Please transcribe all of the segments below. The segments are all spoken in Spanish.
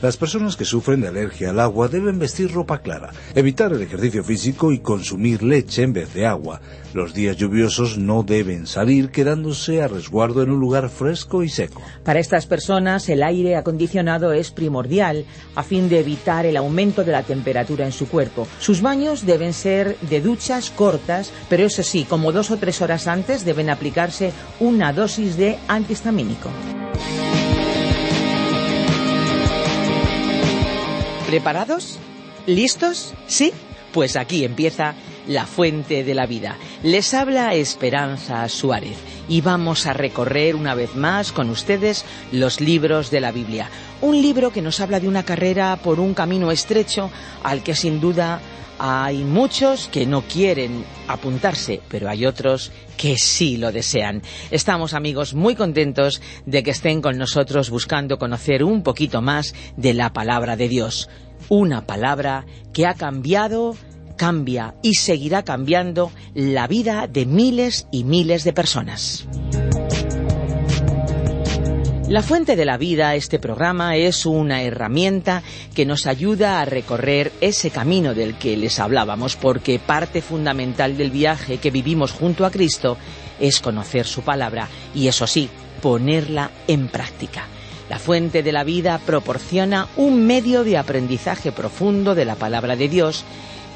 Las personas que sufren de alergia al agua deben vestir ropa clara, evitar el ejercicio físico y consumir leche en vez de agua. Los días lluviosos no deben salir quedándose a resguardo en un lugar fresco y seco. Para estas personas el aire acondicionado es primordial a fin de evitar el aumento de la temperatura en su cuerpo. Sus baños deben ser de duchas cortas, pero eso sí, como dos o tres horas antes deben aplicarse una dosis de antihistamínico. ¿Preparados? ¿Listos? ¿Sí? Pues aquí empieza la fuente de la vida. Les habla Esperanza Suárez y vamos a recorrer una vez más con ustedes los libros de la Biblia. Un libro que nos habla de una carrera por un camino estrecho al que sin duda hay muchos que no quieren apuntarse, pero hay otros que sí lo desean. Estamos, amigos, muy contentos de que estén con nosotros buscando conocer un poquito más de la palabra de Dios. Una palabra que ha cambiado, cambia y seguirá cambiando la vida de miles y miles de personas. La Fuente de la Vida, este programa, es una herramienta que nos ayuda a recorrer ese camino del que les hablábamos, porque parte fundamental del viaje que vivimos junto a Cristo es conocer su palabra y, eso sí, ponerla en práctica. La Fuente de la Vida proporciona un medio de aprendizaje profundo de la palabra de Dios.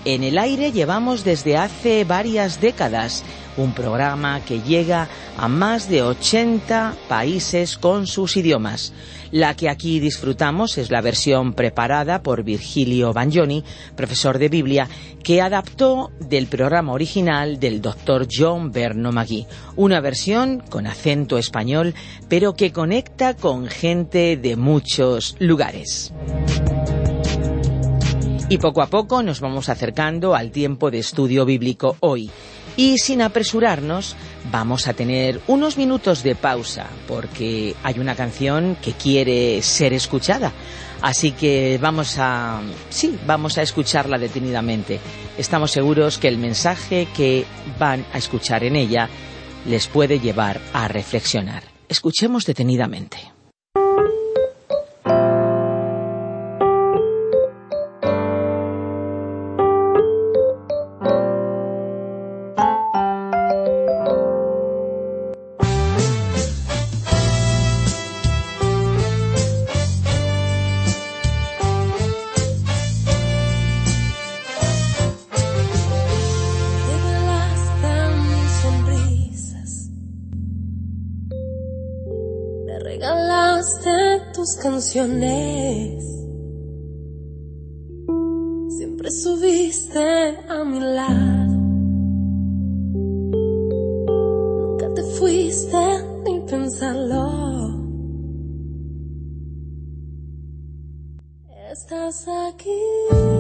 En el aire llevamos desde hace varias décadas un programa que llega a más de 80 países con sus idiomas. La que aquí disfrutamos es la versión preparada por Virgilio Bagnoni, profesor de Biblia, que adaptó del programa original del doctor John Berno Magui. Una versión con acento español, pero que conecta con gente de muchos lugares. Y poco a poco nos vamos acercando al tiempo de estudio bíblico hoy. Y sin apresurarnos, vamos a tener unos minutos de pausa, porque hay una canción que quiere ser escuchada. Así que vamos a, sí, vamos a escucharla detenidamente. Estamos seguros que el mensaje que van a escuchar en ella les puede llevar a reflexionar. Escuchemos detenidamente. Canciones. Siempre subiste a mi lado. Nunca te fuiste ni pensarlo. Estás aquí,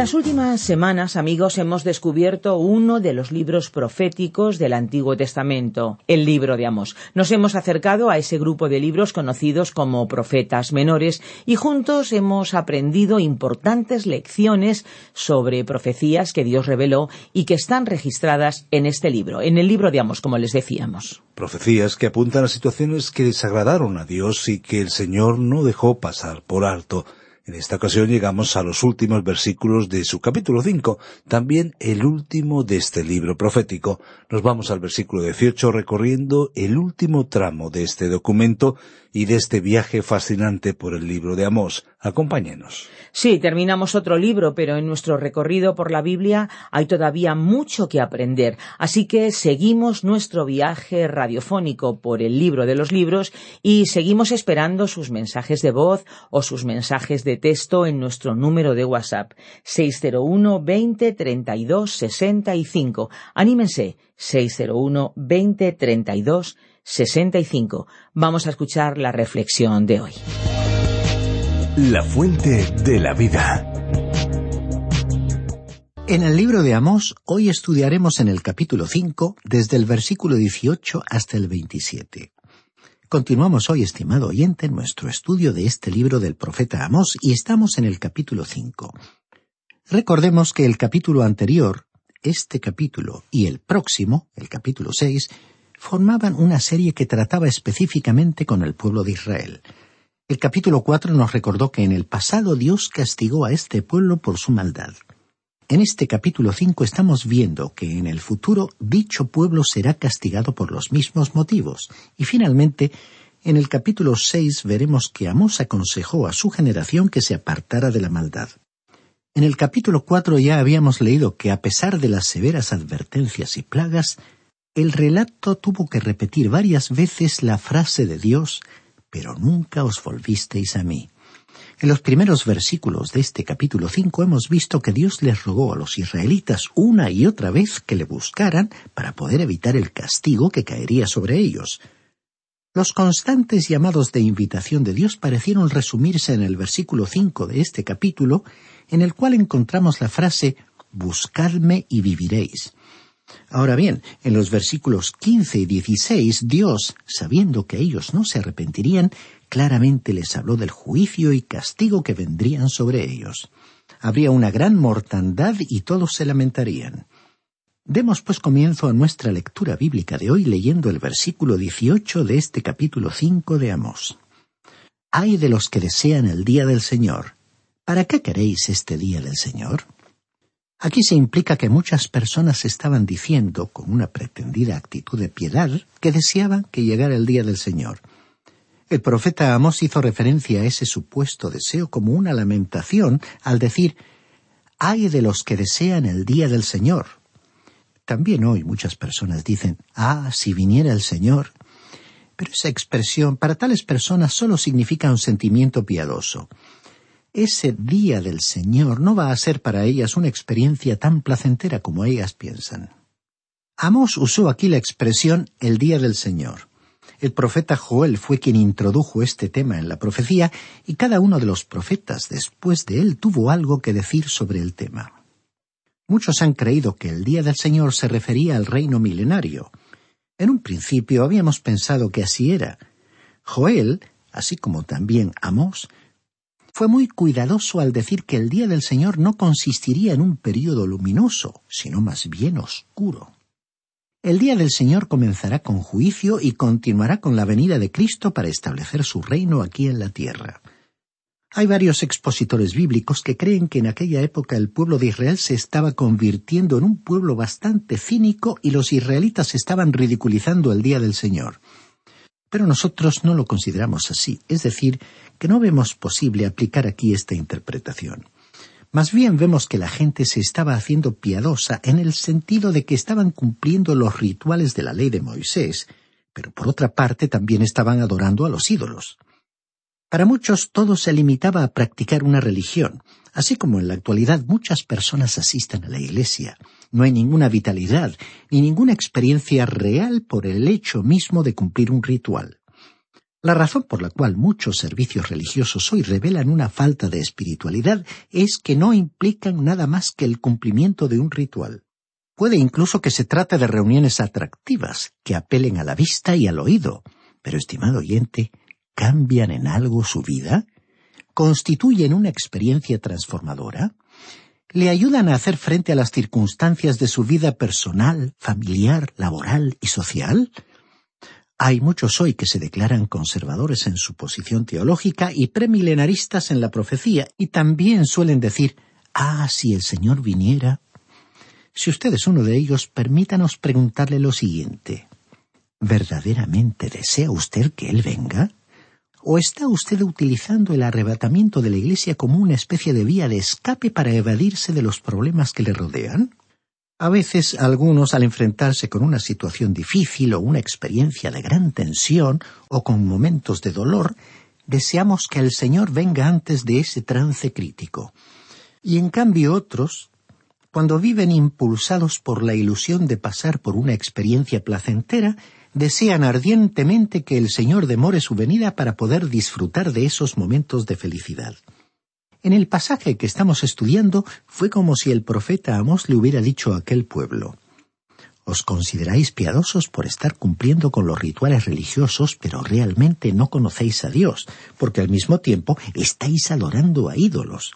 las últimas semanas, amigos, hemos descubierto uno de los libros proféticos del Antiguo Testamento, el libro de Amós. Nos hemos acercado a ese grupo de libros conocidos como profetas menores y juntos hemos aprendido importantes lecciones sobre profecías que Dios reveló y que están registradas en este libro, en el libro de Amós, como les decíamos. Profecías que apuntan a situaciones que desagradaron a Dios y que el Señor no dejó pasar por alto. En esta ocasión llegamos a los últimos versículos de su capítulo 5, también el último de este libro profético. Nos vamos al versículo 18 recorriendo el último tramo de este documento y de este viaje fascinante por el libro de Amós. Acompáñenos. Sí, terminamos otro libro, pero en nuestro recorrido por la Biblia hay todavía mucho que aprender, así que seguimos nuestro viaje radiofónico por el libro de los libros y seguimos esperando sus mensajes de voz o sus mensajes de texto en nuestro número de WhatsApp 601 20 32 65. Anímense 601 20 32 65. Vamos a escuchar la reflexión de hoy. La fuente de la vida. En el libro de Amós, hoy estudiaremos en el capítulo 5, desde el versículo 18 hasta el 27. Continuamos hoy, estimado oyente, nuestro estudio de este libro del profeta Amós y estamos en el capítulo 5. Recordemos que el capítulo anterior, este capítulo y el próximo, el capítulo 6, formaban una serie que trataba específicamente con el pueblo de Israel. El capítulo 4 nos recordó que en el pasado Dios castigó a este pueblo por su maldad. En este capítulo 5 estamos viendo que en el futuro dicho pueblo será castigado por los mismos motivos. Y finalmente, en el capítulo 6 veremos que Amós aconsejó a su generación que se apartara de la maldad. En el capítulo 4 ya habíamos leído que a pesar de las severas advertencias y plagas, el relato tuvo que repetir varias veces la frase de Dios, pero nunca os volvisteis a mí. En los primeros versículos de este capítulo 5 hemos visto que Dios les rogó a los israelitas una y otra vez que le buscaran para poder evitar el castigo que caería sobre ellos. Los constantes llamados de invitación de Dios parecieron resumirse en el versículo 5 de este capítulo, en el cual encontramos la frase Buscadme y viviréis. Ahora bien, en los versículos 15 y 16, Dios, sabiendo que ellos no se arrepentirían, claramente les habló del juicio y castigo que vendrían sobre ellos. Habría una gran mortandad y todos se lamentarían. Demos pues comienzo a nuestra lectura bíblica de hoy leyendo el versículo 18 de este capítulo 5 de Amós. Ay de los que desean el día del Señor. ¿Para qué queréis este día del Señor? Aquí se implica que muchas personas estaban diciendo, con una pretendida actitud de piedad, que deseaban que llegara el día del Señor. El profeta Amós hizo referencia a ese supuesto deseo como una lamentación al decir «Ay de los que desean el día del Señor». También hoy muchas personas dicen «Ah, si viniera el Señor». Pero esa expresión para tales personas solo significa un sentimiento piadoso ese día del Señor no va a ser para ellas una experiencia tan placentera como ellas piensan. Amos usó aquí la expresión el día del Señor. El profeta Joel fue quien introdujo este tema en la profecía y cada uno de los profetas después de él tuvo algo que decir sobre el tema. Muchos han creído que el día del Señor se refería al reino milenario. En un principio habíamos pensado que así era. Joel, así como también Amos, fue muy cuidadoso al decir que el día del Señor no consistiría en un período luminoso, sino más bien oscuro. El día del Señor comenzará con juicio y continuará con la venida de Cristo para establecer su reino aquí en la tierra. Hay varios expositores bíblicos que creen que en aquella época el pueblo de Israel se estaba convirtiendo en un pueblo bastante cínico y los israelitas estaban ridiculizando el día del Señor. Pero nosotros no lo consideramos así, es decir, que no vemos posible aplicar aquí esta interpretación. Más bien vemos que la gente se estaba haciendo piadosa en el sentido de que estaban cumpliendo los rituales de la ley de Moisés, pero por otra parte también estaban adorando a los ídolos. Para muchos todo se limitaba a practicar una religión, así como en la actualidad muchas personas asisten a la iglesia. No hay ninguna vitalidad ni ninguna experiencia real por el hecho mismo de cumplir un ritual. La razón por la cual muchos servicios religiosos hoy revelan una falta de espiritualidad es que no implican nada más que el cumplimiento de un ritual. Puede incluso que se trate de reuniones atractivas, que apelen a la vista y al oído. Pero, estimado oyente, ¿cambian en algo su vida? ¿Constituyen una experiencia transformadora? ¿Le ayudan a hacer frente a las circunstancias de su vida personal, familiar, laboral y social? Hay muchos hoy que se declaran conservadores en su posición teológica y premilenaristas en la profecía, y también suelen decir, ah, si el Señor viniera. Si usted es uno de ellos, permítanos preguntarle lo siguiente. ¿Verdaderamente desea usted que Él venga? ¿O está usted utilizando el arrebatamiento de la Iglesia como una especie de vía de escape para evadirse de los problemas que le rodean? A veces algunos al enfrentarse con una situación difícil o una experiencia de gran tensión o con momentos de dolor, deseamos que el Señor venga antes de ese trance crítico. Y en cambio otros, cuando viven impulsados por la ilusión de pasar por una experiencia placentera, desean ardientemente que el Señor demore su venida para poder disfrutar de esos momentos de felicidad. En el pasaje que estamos estudiando fue como si el profeta Amós le hubiera dicho a aquel pueblo Os consideráis piadosos por estar cumpliendo con los rituales religiosos, pero realmente no conocéis a Dios, porque al mismo tiempo estáis adorando a ídolos.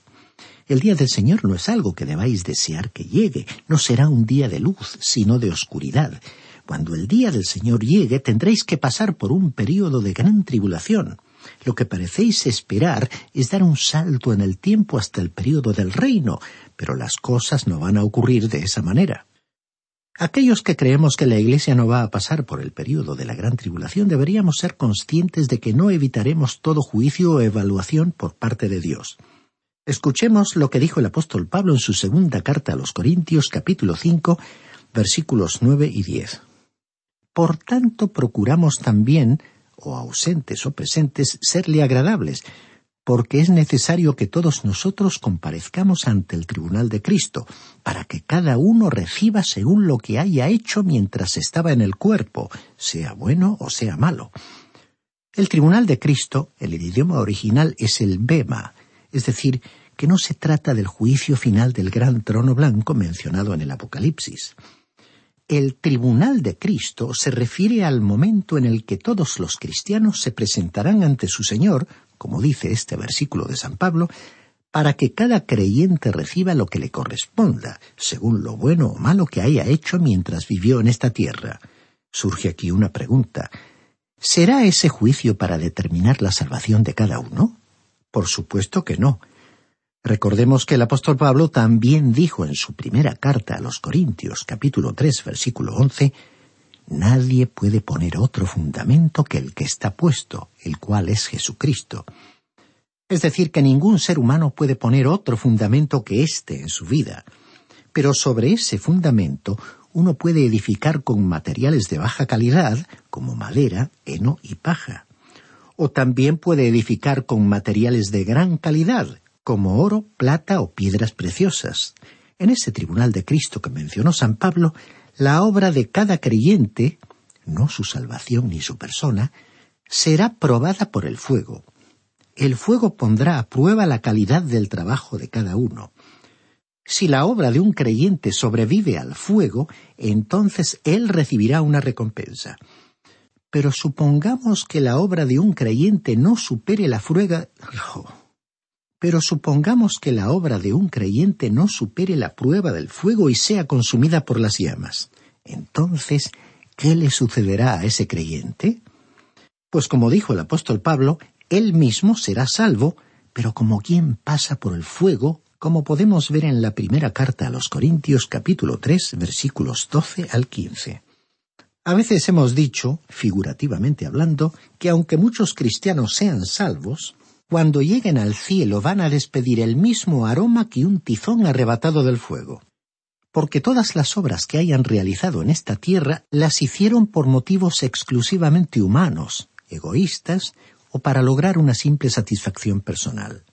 El día del Señor no es algo que debáis desear que llegue, no será un día de luz, sino de oscuridad. Cuando el día del Señor llegue tendréis que pasar por un período de gran tribulación. Lo que parecéis esperar es dar un salto en el tiempo hasta el período del reino, pero las cosas no van a ocurrir de esa manera. Aquellos que creemos que la Iglesia no va a pasar por el período de la gran tribulación deberíamos ser conscientes de que no evitaremos todo juicio o evaluación por parte de Dios. Escuchemos lo que dijo el apóstol Pablo en su segunda carta a los Corintios capítulo 5 versículos 9 y 10. Por tanto procuramos también o ausentes o presentes, serle agradables, porque es necesario que todos nosotros comparezcamos ante el tribunal de Cristo, para que cada uno reciba según lo que haya hecho mientras estaba en el cuerpo, sea bueno o sea malo. El tribunal de Cristo, en el idioma original, es el Bema, es decir, que no se trata del juicio final del gran trono blanco mencionado en el Apocalipsis. El tribunal de Cristo se refiere al momento en el que todos los cristianos se presentarán ante su Señor, como dice este versículo de San Pablo, para que cada creyente reciba lo que le corresponda, según lo bueno o malo que haya hecho mientras vivió en esta tierra. Surge aquí una pregunta. ¿Será ese juicio para determinar la salvación de cada uno? Por supuesto que no. Recordemos que el apóstol Pablo también dijo en su primera carta a los Corintios, capítulo 3, versículo 11, Nadie puede poner otro fundamento que el que está puesto, el cual es Jesucristo. Es decir, que ningún ser humano puede poner otro fundamento que éste en su vida. Pero sobre ese fundamento uno puede edificar con materiales de baja calidad, como madera, heno y paja. O también puede edificar con materiales de gran calidad, como oro, plata o piedras preciosas. En ese tribunal de Cristo que mencionó San Pablo, la obra de cada creyente, no su salvación ni su persona, será probada por el fuego. El fuego pondrá a prueba la calidad del trabajo de cada uno. Si la obra de un creyente sobrevive al fuego, entonces él recibirá una recompensa. Pero supongamos que la obra de un creyente no supere la fruega. Pero supongamos que la obra de un creyente no supere la prueba del fuego y sea consumida por las llamas. Entonces, ¿qué le sucederá a ese creyente? Pues como dijo el apóstol Pablo, él mismo será salvo, pero como quien pasa por el fuego, como podemos ver en la primera carta a los Corintios capítulo 3 versículos 12 al 15. A veces hemos dicho, figurativamente hablando, que aunque muchos cristianos sean salvos, cuando lleguen al cielo van a despedir el mismo aroma que un tizón arrebatado del fuego. Porque todas las obras que hayan realizado en esta tierra las hicieron por motivos exclusivamente humanos, egoístas o para lograr una simple satisfacción personal.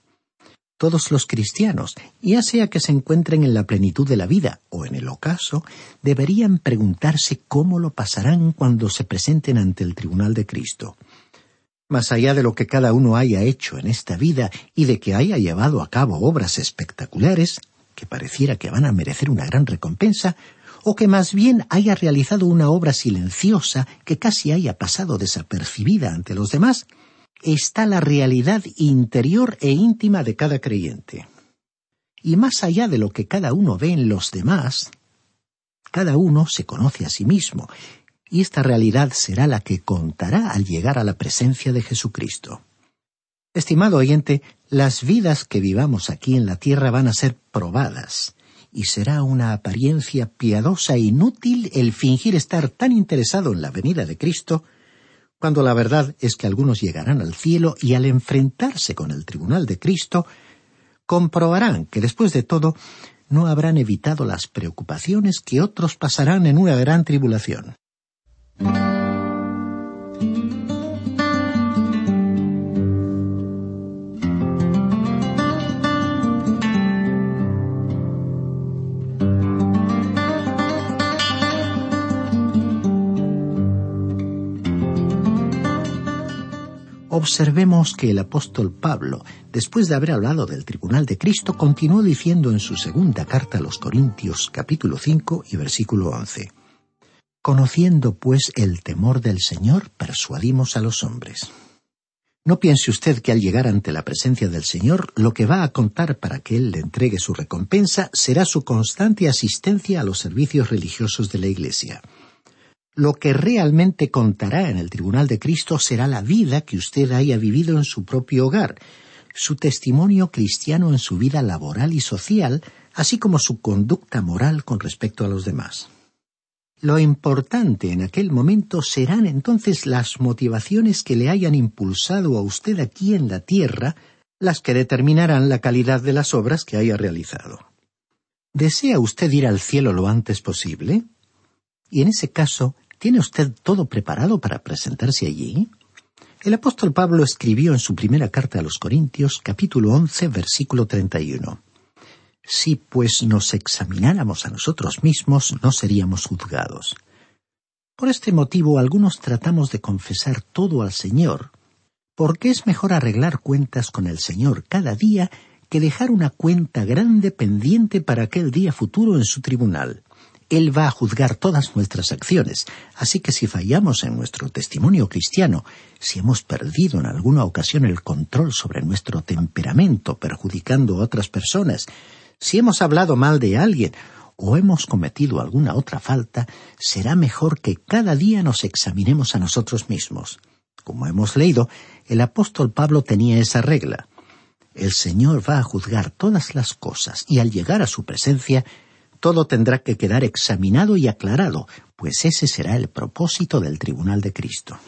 Todos los cristianos, ya sea que se encuentren en la plenitud de la vida o en el ocaso, deberían preguntarse cómo lo pasarán cuando se presenten ante el tribunal de Cristo. Más allá de lo que cada uno haya hecho en esta vida y de que haya llevado a cabo obras espectaculares, que pareciera que van a merecer una gran recompensa, o que más bien haya realizado una obra silenciosa que casi haya pasado desapercibida ante los demás, está la realidad interior e íntima de cada creyente. Y más allá de lo que cada uno ve en los demás, cada uno se conoce a sí mismo, y esta realidad será la que contará al llegar a la presencia de Jesucristo. Estimado oyente, las vidas que vivamos aquí en la tierra van a ser probadas, y será una apariencia piadosa e inútil el fingir estar tan interesado en la venida de Cristo, cuando la verdad es que algunos llegarán al cielo y al enfrentarse con el tribunal de Cristo, comprobarán que después de todo no habrán evitado las preocupaciones que otros pasarán en una gran tribulación. Observemos que el apóstol Pablo, después de haber hablado del tribunal de Cristo, continuó diciendo en su segunda carta a los Corintios capítulo 5 y versículo 11. Conociendo pues el temor del Señor, persuadimos a los hombres. No piense usted que al llegar ante la presencia del Señor, lo que va a contar para que Él le entregue su recompensa será su constante asistencia a los servicios religiosos de la Iglesia. Lo que realmente contará en el tribunal de Cristo será la vida que usted haya vivido en su propio hogar, su testimonio cristiano en su vida laboral y social, así como su conducta moral con respecto a los demás. Lo importante en aquel momento serán entonces las motivaciones que le hayan impulsado a usted aquí en la tierra, las que determinarán la calidad de las obras que haya realizado. ¿Desea usted ir al cielo lo antes posible? Y en ese caso, ¿tiene usted todo preparado para presentarse allí? El apóstol Pablo escribió en su primera carta a los Corintios, capítulo once, versículo treinta y uno. Si pues nos examináramos a nosotros mismos, no seríamos juzgados. Por este motivo algunos tratamos de confesar todo al Señor, porque es mejor arreglar cuentas con el Señor cada día que dejar una cuenta grande pendiente para aquel día futuro en su tribunal. Él va a juzgar todas nuestras acciones, así que si fallamos en nuestro testimonio cristiano, si hemos perdido en alguna ocasión el control sobre nuestro temperamento, perjudicando a otras personas, si hemos hablado mal de alguien o hemos cometido alguna otra falta, será mejor que cada día nos examinemos a nosotros mismos. Como hemos leído, el apóstol Pablo tenía esa regla. El Señor va a juzgar todas las cosas y al llegar a su presencia todo tendrá que quedar examinado y aclarado, pues ese será el propósito del tribunal de Cristo.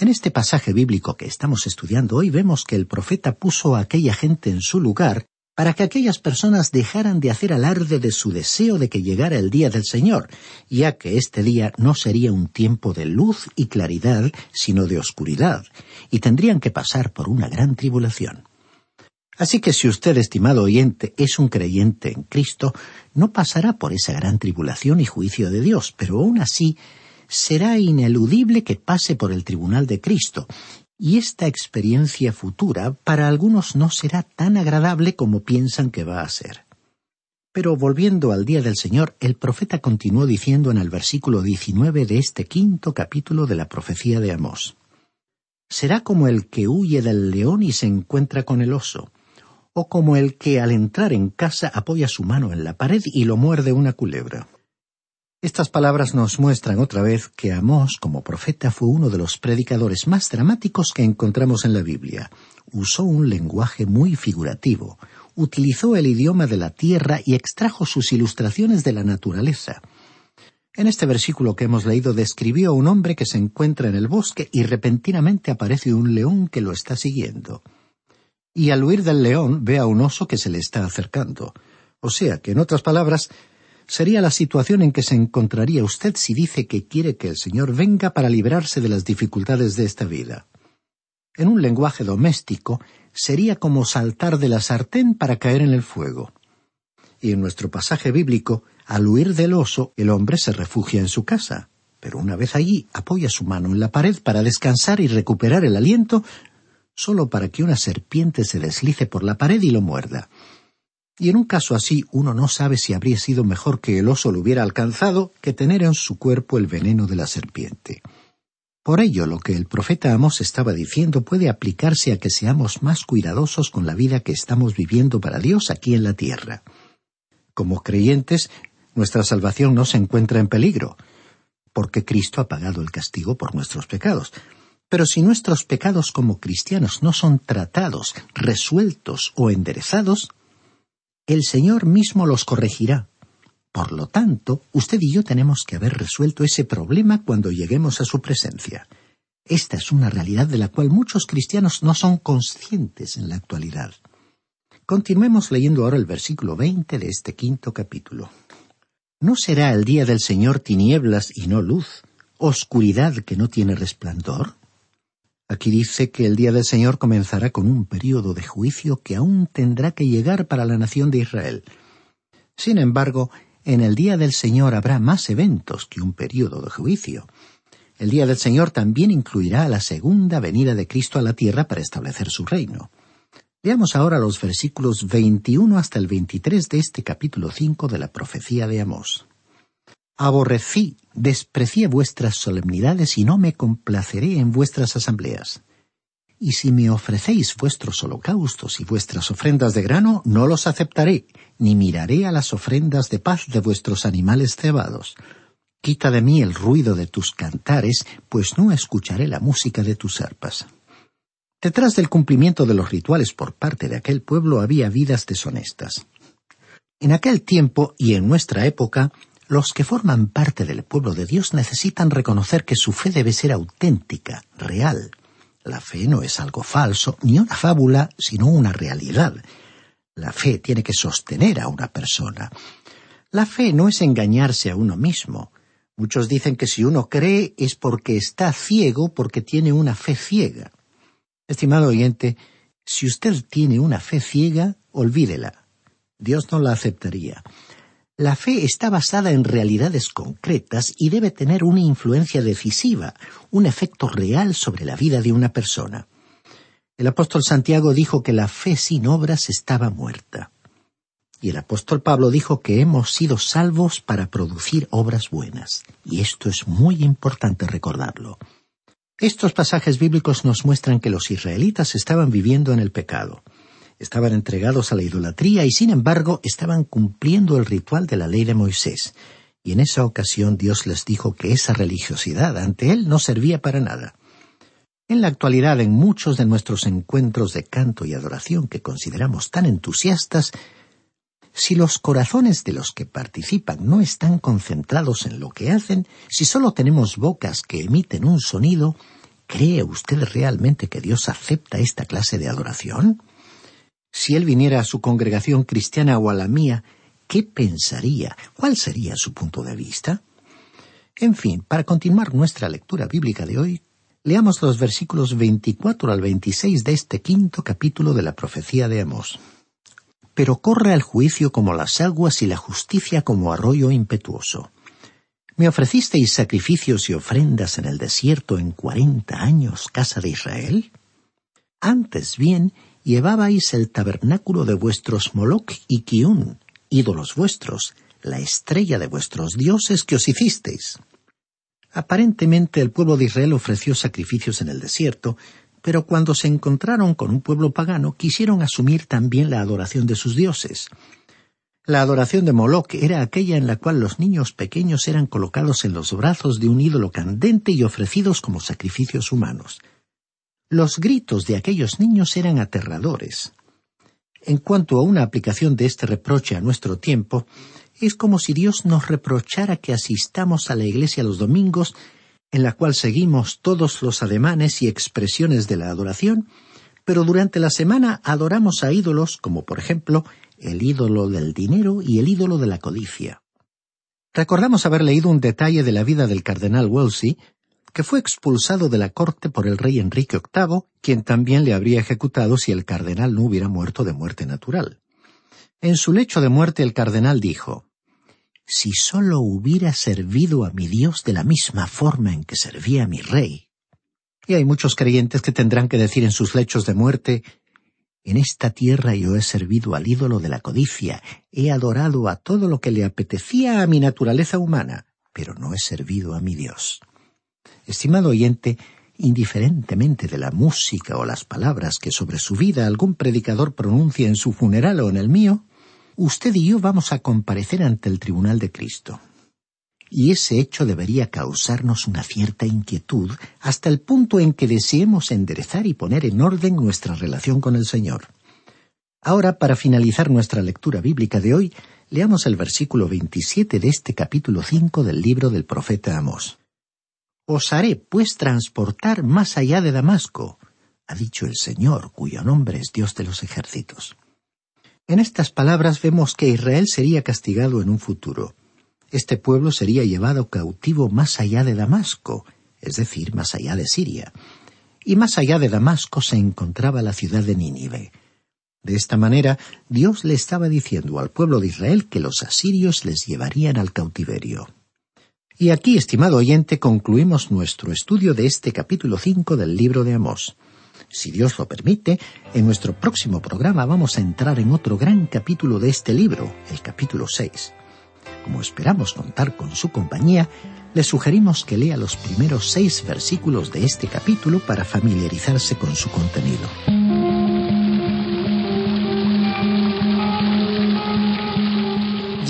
En este pasaje bíblico que estamos estudiando hoy vemos que el profeta puso a aquella gente en su lugar para que aquellas personas dejaran de hacer alarde de su deseo de que llegara el día del Señor, ya que este día no sería un tiempo de luz y claridad, sino de oscuridad, y tendrían que pasar por una gran tribulación. Así que si usted, estimado oyente, es un creyente en Cristo, no pasará por esa gran tribulación y juicio de Dios, pero aún así será ineludible que pase por el tribunal de Cristo, y esta experiencia futura para algunos no será tan agradable como piensan que va a ser. Pero volviendo al día del Señor, el profeta continuó diciendo en el versículo 19 de este quinto capítulo de la profecía de Amós. Será como el que huye del león y se encuentra con el oso, o como el que al entrar en casa apoya su mano en la pared y lo muerde una culebra. Estas palabras nos muestran otra vez que Amós, como profeta, fue uno de los predicadores más dramáticos que encontramos en la Biblia. Usó un lenguaje muy figurativo, utilizó el idioma de la tierra y extrajo sus ilustraciones de la naturaleza. En este versículo que hemos leído describió a un hombre que se encuentra en el bosque y repentinamente aparece un león que lo está siguiendo y al huir del león ve a un oso que se le está acercando. O sea que, en otras palabras, sería la situación en que se encontraría usted si dice que quiere que el Señor venga para librarse de las dificultades de esta vida. En un lenguaje doméstico, sería como saltar de la sartén para caer en el fuego. Y en nuestro pasaje bíblico, al huir del oso, el hombre se refugia en su casa. pero una vez allí apoya su mano en la pared para descansar y recuperar el aliento, solo para que una serpiente se deslice por la pared y lo muerda. Y en un caso así uno no sabe si habría sido mejor que el oso lo hubiera alcanzado que tener en su cuerpo el veneno de la serpiente. Por ello, lo que el profeta Amos estaba diciendo puede aplicarse a que seamos más cuidadosos con la vida que estamos viviendo para Dios aquí en la tierra. Como creyentes, nuestra salvación no se encuentra en peligro, porque Cristo ha pagado el castigo por nuestros pecados. Pero si nuestros pecados como cristianos no son tratados, resueltos o enderezados, el Señor mismo los corregirá. Por lo tanto, usted y yo tenemos que haber resuelto ese problema cuando lleguemos a su presencia. Esta es una realidad de la cual muchos cristianos no son conscientes en la actualidad. Continuemos leyendo ahora el versículo 20 de este quinto capítulo. ¿No será el día del Señor tinieblas y no luz, oscuridad que no tiene resplandor? Aquí dice que el día del Señor comenzará con un período de juicio que aún tendrá que llegar para la nación de Israel. Sin embargo, en el día del Señor habrá más eventos que un período de juicio. El día del Señor también incluirá la segunda venida de Cristo a la tierra para establecer su reino. Veamos ahora los versículos 21 hasta el 23 de este capítulo 5 de la profecía de Amós. Aborrecí, desprecié vuestras solemnidades y no me complaceré en vuestras asambleas. Y si me ofrecéis vuestros holocaustos y vuestras ofrendas de grano, no los aceptaré, ni miraré a las ofrendas de paz de vuestros animales cebados. Quita de mí el ruido de tus cantares, pues no escucharé la música de tus arpas. Detrás del cumplimiento de los rituales por parte de aquel pueblo había vidas deshonestas. En aquel tiempo y en nuestra época, los que forman parte del pueblo de Dios necesitan reconocer que su fe debe ser auténtica, real. La fe no es algo falso, ni una fábula, sino una realidad. La fe tiene que sostener a una persona. La fe no es engañarse a uno mismo. Muchos dicen que si uno cree es porque está ciego, porque tiene una fe ciega. Estimado oyente, si usted tiene una fe ciega, olvídela. Dios no la aceptaría. La fe está basada en realidades concretas y debe tener una influencia decisiva, un efecto real sobre la vida de una persona. El apóstol Santiago dijo que la fe sin obras estaba muerta. Y el apóstol Pablo dijo que hemos sido salvos para producir obras buenas. Y esto es muy importante recordarlo. Estos pasajes bíblicos nos muestran que los israelitas estaban viviendo en el pecado estaban entregados a la idolatría y sin embargo estaban cumpliendo el ritual de la ley de Moisés. Y en esa ocasión Dios les dijo que esa religiosidad ante Él no servía para nada. En la actualidad, en muchos de nuestros encuentros de canto y adoración que consideramos tan entusiastas, si los corazones de los que participan no están concentrados en lo que hacen, si solo tenemos bocas que emiten un sonido, ¿cree usted realmente que Dios acepta esta clase de adoración? Si él viniera a su congregación cristiana o a la mía, ¿qué pensaría? ¿Cuál sería su punto de vista? En fin, para continuar nuestra lectura bíblica de hoy, leamos los versículos 24 al 26 de este quinto capítulo de la profecía de Amós. Pero corre el juicio como las aguas y la justicia como arroyo impetuoso. ¿Me ofrecisteis sacrificios y ofrendas en el desierto en cuarenta años, casa de Israel? Antes bien, llevabais el tabernáculo de vuestros Moloch y Kiun, ídolos vuestros, la estrella de vuestros dioses que os hicisteis. Aparentemente el pueblo de Israel ofreció sacrificios en el desierto, pero cuando se encontraron con un pueblo pagano quisieron asumir también la adoración de sus dioses. La adoración de Moloch era aquella en la cual los niños pequeños eran colocados en los brazos de un ídolo candente y ofrecidos como sacrificios humanos. Los gritos de aquellos niños eran aterradores. En cuanto a una aplicación de este reproche a nuestro tiempo, es como si Dios nos reprochara que asistamos a la iglesia los domingos, en la cual seguimos todos los ademanes y expresiones de la adoración, pero durante la semana adoramos a ídolos como por ejemplo el ídolo del dinero y el ídolo de la codicia. Recordamos haber leído un detalle de la vida del cardenal Wolsey que fue expulsado de la corte por el rey Enrique VIII, quien también le habría ejecutado si el cardenal no hubiera muerto de muerte natural. En su lecho de muerte el cardenal dijo si sólo hubiera servido a mi Dios de la misma forma en que servía a mi Rey. Y hay muchos creyentes que tendrán que decir en sus lechos de muerte, en esta tierra yo he servido al ídolo de la codicia, he adorado a todo lo que le apetecía a mi naturaleza humana, pero no he servido a mi Dios. Estimado oyente, indiferentemente de la música o las palabras que sobre su vida algún predicador pronuncia en su funeral o en el mío, usted y yo vamos a comparecer ante el tribunal de Cristo. Y ese hecho debería causarnos una cierta inquietud hasta el punto en que deseemos enderezar y poner en orden nuestra relación con el Señor. Ahora, para finalizar nuestra lectura bíblica de hoy, leamos el versículo 27 de este capítulo 5 del libro del profeta Amós. Os haré, pues, transportar más allá de Damasco, ha dicho el Señor, cuyo nombre es Dios de los ejércitos. En estas palabras vemos que Israel sería castigado en un futuro. Este pueblo sería llevado cautivo más allá de Damasco, es decir, más allá de Siria. Y más allá de Damasco se encontraba la ciudad de Nínive. De esta manera, Dios le estaba diciendo al pueblo de Israel que los asirios les llevarían al cautiverio. Y aquí, estimado oyente, concluimos nuestro estudio de este capítulo 5 del libro de Amós. Si Dios lo permite, en nuestro próximo programa vamos a entrar en otro gran capítulo de este libro, el capítulo 6. Como esperamos contar con su compañía, le sugerimos que lea los primeros seis versículos de este capítulo para familiarizarse con su contenido.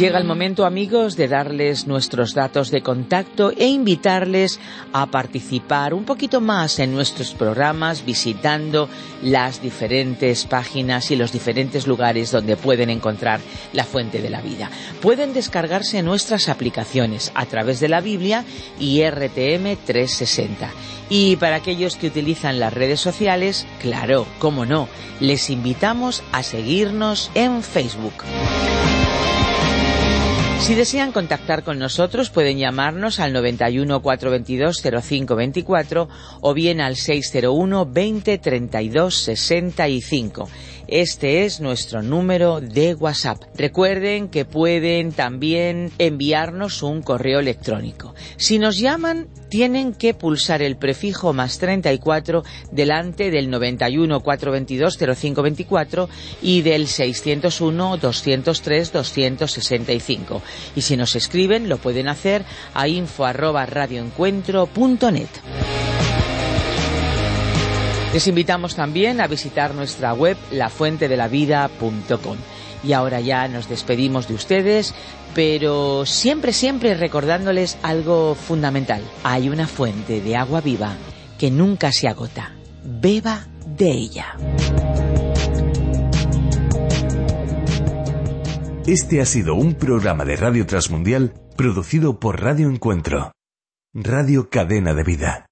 Llega el momento, amigos, de darles nuestros datos de contacto e invitarles a participar un poquito más en nuestros programas visitando las diferentes páginas y los diferentes lugares donde pueden encontrar la fuente de la vida. Pueden descargarse nuestras aplicaciones a través de la Biblia y RTM 360. Y para aquellos que utilizan las redes sociales, claro, cómo no, les invitamos a seguirnos en Facebook. Si desean contactar con nosotros pueden llamarnos al 91 422 0524 o bien al 601 20 32 65. Este es nuestro número de WhatsApp. Recuerden que pueden también enviarnos un correo electrónico. Si nos llaman, tienen que pulsar el prefijo más 34 delante del 91 422 0524 y del 601 203 265. Y si nos escriben, lo pueden hacer a info radioencuentro.net. Les invitamos también a visitar nuestra web lafuentedelavida.com. Y ahora ya nos despedimos de ustedes, pero siempre, siempre recordándoles algo fundamental. Hay una fuente de agua viva que nunca se agota. Beba de ella. Este ha sido un programa de Radio Transmundial producido por Radio Encuentro, Radio Cadena de Vida.